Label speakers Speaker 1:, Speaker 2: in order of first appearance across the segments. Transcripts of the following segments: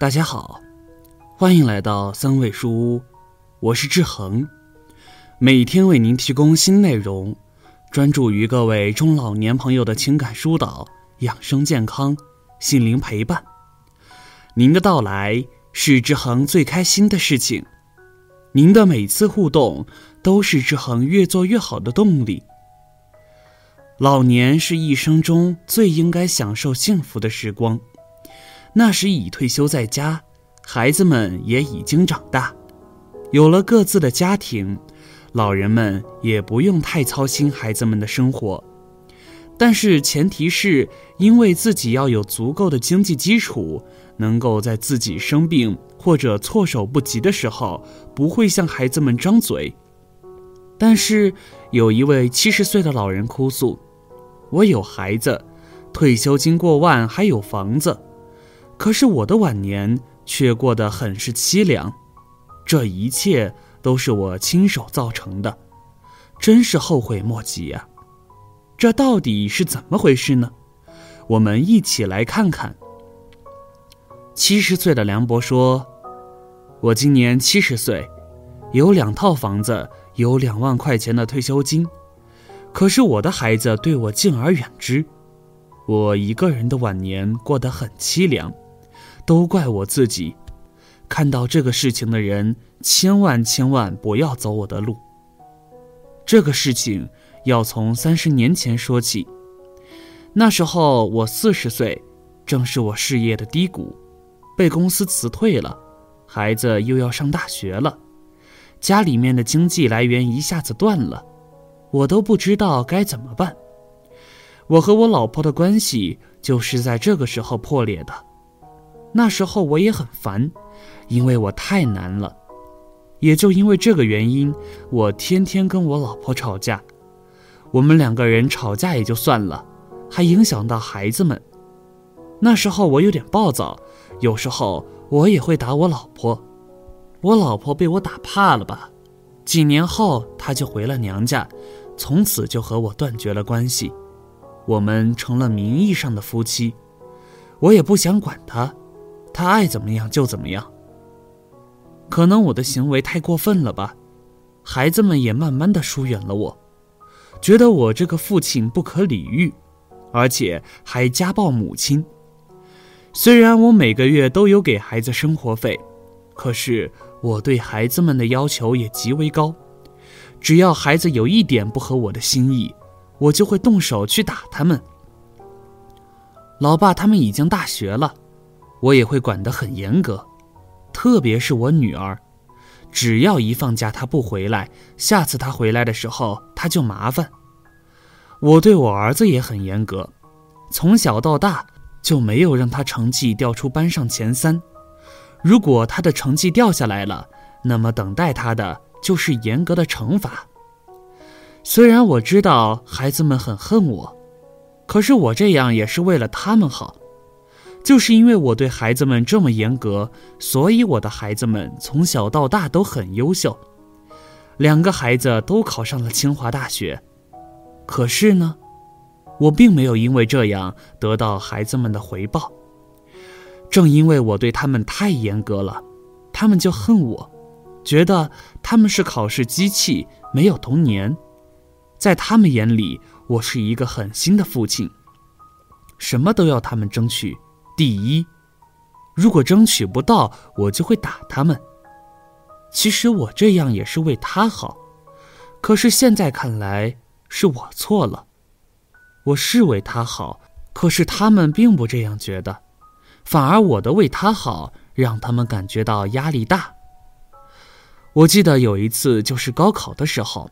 Speaker 1: 大家好，欢迎来到三味书屋，我是志恒，每天为您提供新内容，专注于各位中老年朋友的情感疏导、养生健康、心灵陪伴。您的到来是志恒最开心的事情，您的每次互动都是志恒越做越好的动力。老年是一生中最应该享受幸福的时光。那时已退休在家，孩子们也已经长大，有了各自的家庭，老人们也不用太操心孩子们的生活。但是前提是因为自己要有足够的经济基础，能够在自己生病或者措手不及的时候，不会向孩子们张嘴。但是有一位七十岁的老人哭诉：“我有孩子，退休金过万，还有房子。”可是我的晚年却过得很是凄凉，这一切都是我亲手造成的，真是后悔莫及呀！这到底是怎么回事呢？我们一起来看看。七十岁的梁博说：“我今年七十岁，有两套房子，有两万块钱的退休金，可是我的孩子对我敬而远之，我一个人的晚年过得很凄凉。”都怪我自己，看到这个事情的人，千万千万不要走我的路。这个事情要从三十年前说起，那时候我四十岁，正是我事业的低谷，被公司辞退了，孩子又要上大学了，家里面的经济来源一下子断了，我都不知道该怎么办。我和我老婆的关系就是在这个时候破裂的。那时候我也很烦，因为我太难了。也就因为这个原因，我天天跟我老婆吵架。我们两个人吵架也就算了，还影响到孩子们。那时候我有点暴躁，有时候我也会打我老婆。我老婆被我打怕了吧？几年后她就回了娘家，从此就和我断绝了关系。我们成了名义上的夫妻，我也不想管她。他爱怎么样就怎么样。可能我的行为太过分了吧，孩子们也慢慢的疏远了我，觉得我这个父亲不可理喻，而且还家暴母亲。虽然我每个月都有给孩子生活费，可是我对孩子们的要求也极为高，只要孩子有一点不合我的心意，我就会动手去打他们。老爸他们已经大学了。我也会管得很严格，特别是我女儿，只要一放假她不回来，下次她回来的时候她就麻烦。我对我儿子也很严格，从小到大就没有让他成绩掉出班上前三。如果他的成绩掉下来了，那么等待他的就是严格的惩罚。虽然我知道孩子们很恨我，可是我这样也是为了他们好。就是因为我对孩子们这么严格，所以我的孩子们从小到大都很优秀，两个孩子都考上了清华大学。可是呢，我并没有因为这样得到孩子们的回报。正因为我对他们太严格了，他们就恨我，觉得他们是考试机器，没有童年。在他们眼里，我是一个狠心的父亲，什么都要他们争取。第一，如果争取不到，我就会打他们。其实我这样也是为他好，可是现在看来是我错了。我是为他好，可是他们并不这样觉得，反而我的为他好让他们感觉到压力大。我记得有一次就是高考的时候，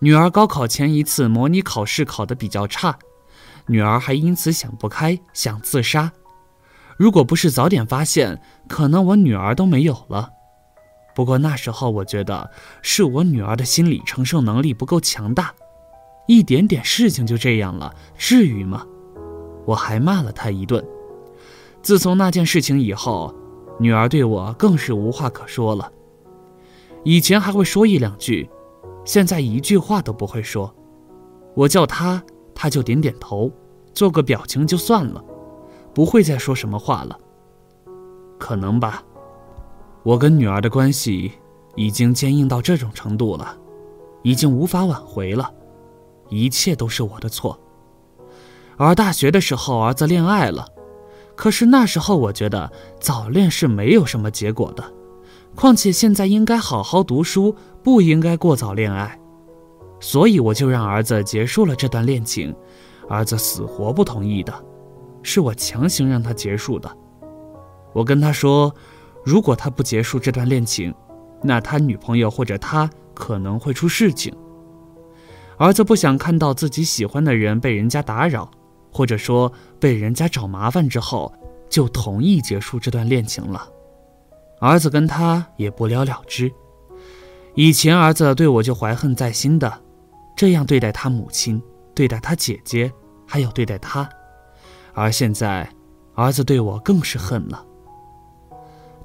Speaker 1: 女儿高考前一次模拟考试考得比较差，女儿还因此想不开，想自杀。如果不是早点发现，可能我女儿都没有了。不过那时候我觉得是我女儿的心理承受能力不够强大，一点点事情就这样了，至于吗？我还骂了她一顿。自从那件事情以后，女儿对我更是无话可说了。以前还会说一两句，现在一句话都不会说。我叫她，她就点点头，做个表情就算了。不会再说什么话了。可能吧。我跟女儿的关系已经坚硬到这种程度了，已经无法挽回了，一切都是我的错。而大学的时候，儿子恋爱了，可是那时候我觉得早恋是没有什么结果的，况且现在应该好好读书，不应该过早恋爱，所以我就让儿子结束了这段恋情，儿子死活不同意的，是我强行让他结束的。我跟他说，如果他不结束这段恋情，那他女朋友或者他可能会出事情。儿子不想看到自己喜欢的人被人家打扰。或者说被人家找麻烦之后，就同意结束这段恋情了。儿子跟他也不了了之。以前儿子对我就怀恨在心的，这样对待他母亲，对待他姐姐，还有对待他。而现在，儿子对我更是恨了。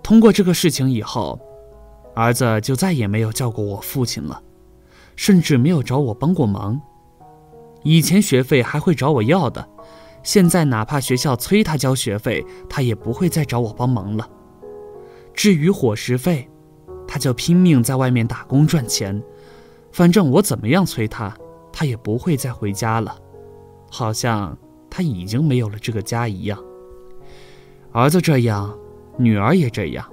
Speaker 1: 通过这个事情以后，儿子就再也没有叫过我父亲了，甚至没有找我帮过忙。以前学费还会找我要的。现在哪怕学校催他交学费，他也不会再找我帮忙了。至于伙食费，他就拼命在外面打工赚钱。反正我怎么样催他，他也不会再回家了，好像他已经没有了这个家一样。儿子这样，女儿也这样。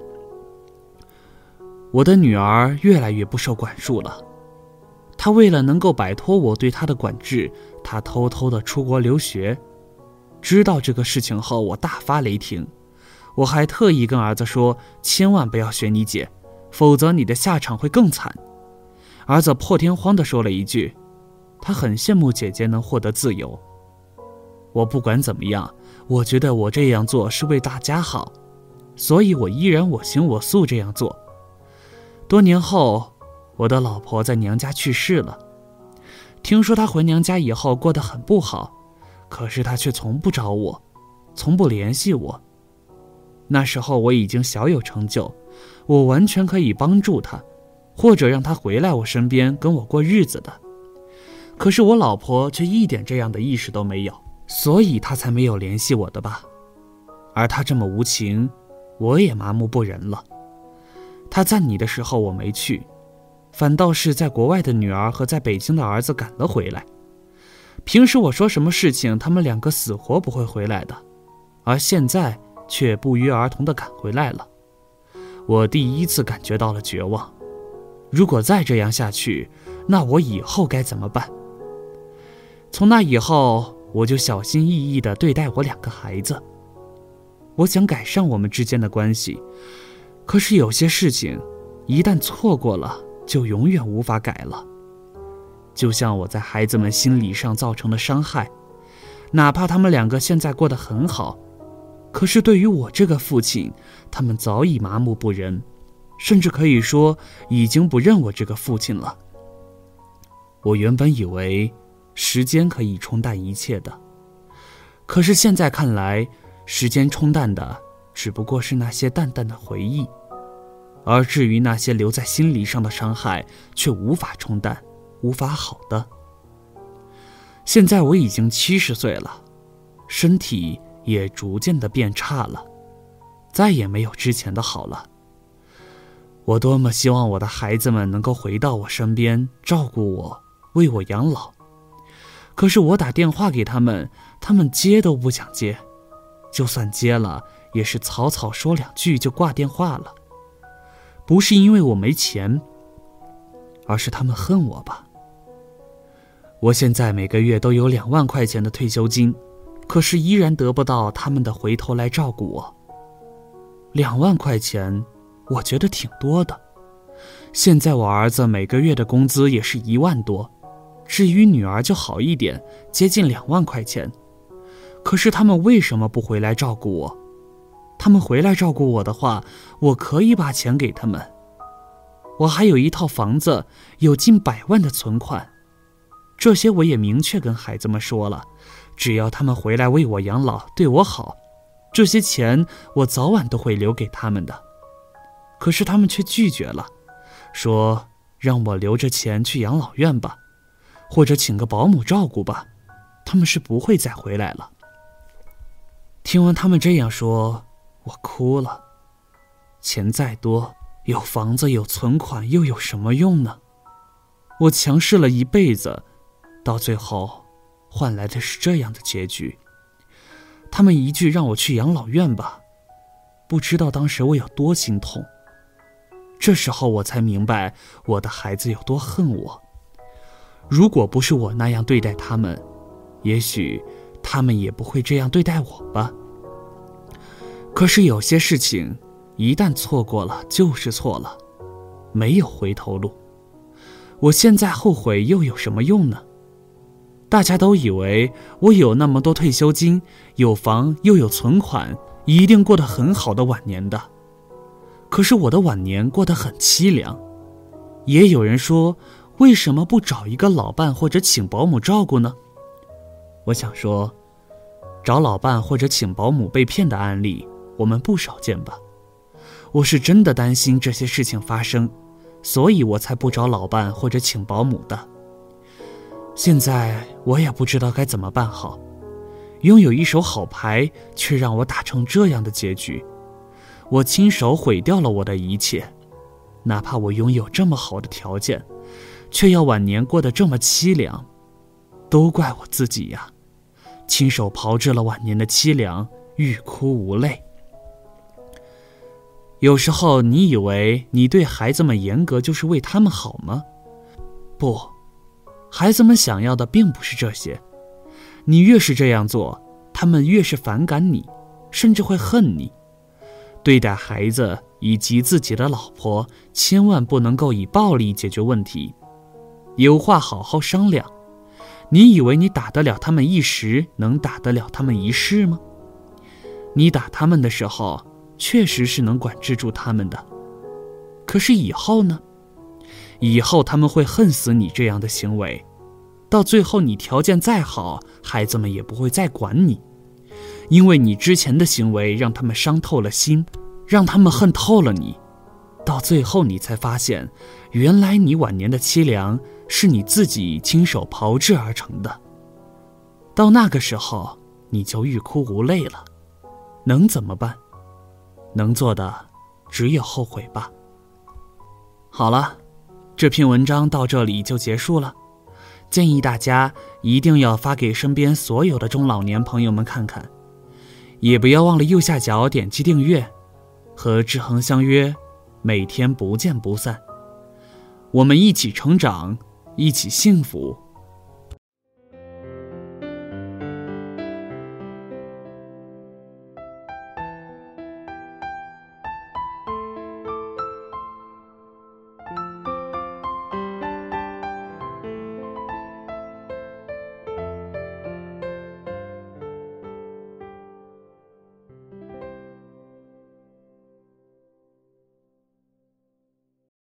Speaker 1: 我的女儿越来越不受管束了。她为了能够摆脱我对她的管制，她偷偷的出国留学。知道这个事情后，我大发雷霆，我还特意跟儿子说，千万不要学你姐，否则你的下场会更惨。儿子破天荒的说了一句，他很羡慕姐姐能获得自由。我不管怎么样，我觉得我这样做是为大家好，所以我依然我行我素这样做。多年后，我的老婆在娘家去世了，听说她回娘家以后过得很不好。可是她却从不找我，从不联系我。那时候我已经小有成就，我完全可以帮助她，或者让她回来我身边跟我过日子的。可是我老婆却一点这样的意识都没有，所以他才没有联系我的吧。而他这么无情，我也麻木不仁了。他赞你的时候我没去，反倒是在国外的女儿和在北京的儿子赶了回来。平时我说什么事情，他们两个死活不会回来的，而现在却不约而同地赶回来了。我第一次感觉到了绝望。如果再这样下去，那我以后该怎么办？从那以后，我就小心翼翼地对待我两个孩子。我想改善我们之间的关系，可是有些事情，一旦错过了，就永远无法改了。就像我在孩子们心理上造成的伤害，哪怕他们两个现在过得很好，可是对于我这个父亲，他们早已麻木不仁，甚至可以说已经不认我这个父亲了。我原本以为时间可以冲淡一切的，可是现在看来，时间冲淡的只不过是那些淡淡的回忆，而至于那些留在心理上的伤害，却无法冲淡。无法好的。现在我已经七十岁了，身体也逐渐的变差了，再也没有之前的好了。我多么希望我的孩子们能够回到我身边，照顾我，为我养老。可是我打电话给他们，他们接都不想接，就算接了，也是草草说两句就挂电话了。不是因为我没钱，而是他们恨我吧。我现在每个月都有两万块钱的退休金，可是依然得不到他们的回头来照顾我。两万块钱，我觉得挺多的。现在我儿子每个月的工资也是一万多，至于女儿就好一点，接近两万块钱。可是他们为什么不回来照顾我？他们回来照顾我的话，我可以把钱给他们。我还有一套房子，有近百万的存款。这些我也明确跟孩子们说了，只要他们回来为我养老，对我好，这些钱我早晚都会留给他们的。可是他们却拒绝了，说让我留着钱去养老院吧，或者请个保姆照顾吧，他们是不会再回来了。听完他们这样说，我哭了，钱再多，有房子有存款又有什么用呢？我强势了一辈子，到最后，换来的是这样的结局。他们一句让我去养老院吧，不知道当时我有多心痛。这时候我才明白我的孩子有多恨我。如果不是我那样对待他们，也许他们也不会这样对待我吧。可是有些事情，一旦错过了就是错了，没有回头路。我现在后悔又有什么用呢？大家都以为我有那么多退休金，有房又有存款，一定过得很好的晚年的。可是我的晚年过得很凄凉。也有人说，为什么不找一个老伴或者请保姆照顾呢？我想说，找老伴或者请保姆被骗的案例。我们不少见吧？我是真的担心这些事情发生，所以我才不找老伴或者请保姆的。现在我也不知道该怎么办好，拥有一手好牌，却让我打成这样的结局。我亲手毁掉了我的一切，哪怕我拥有这么好的条件，却要晚年过得这么凄凉，都怪我自己呀！亲手炮制了晚年的凄凉，欲哭无泪。有时候，你以为你对孩子们严格就是为他们好吗？不，孩子们想要的并不是这些。你越是这样做，他们越是反感你，甚至会恨你。对待孩子以及自己的老婆，千万不能够以暴力解决问题。有话好好商量。你以为你打得了他们一时，能打得了他们一世吗？你打他们的时候。确实是能管制住他们的，可是以后呢？以后他们会恨死你这样的行为，到最后你条件再好，孩子们也不会再管你，因为你之前的行为让他们伤透了心，让他们恨透了你，到最后你才发现，原来你晚年的凄凉是你自己亲手炮制而成的。到那个时候，你就欲哭无泪了，能怎么办？能做的只有后悔吧。好了，这篇文章到这里就结束了。建议大家一定要发给身边所有的中老年朋友们看看，也不要忘了右下角点击订阅，和志恒相约，每天不见不散。我们一起成长，一起幸福。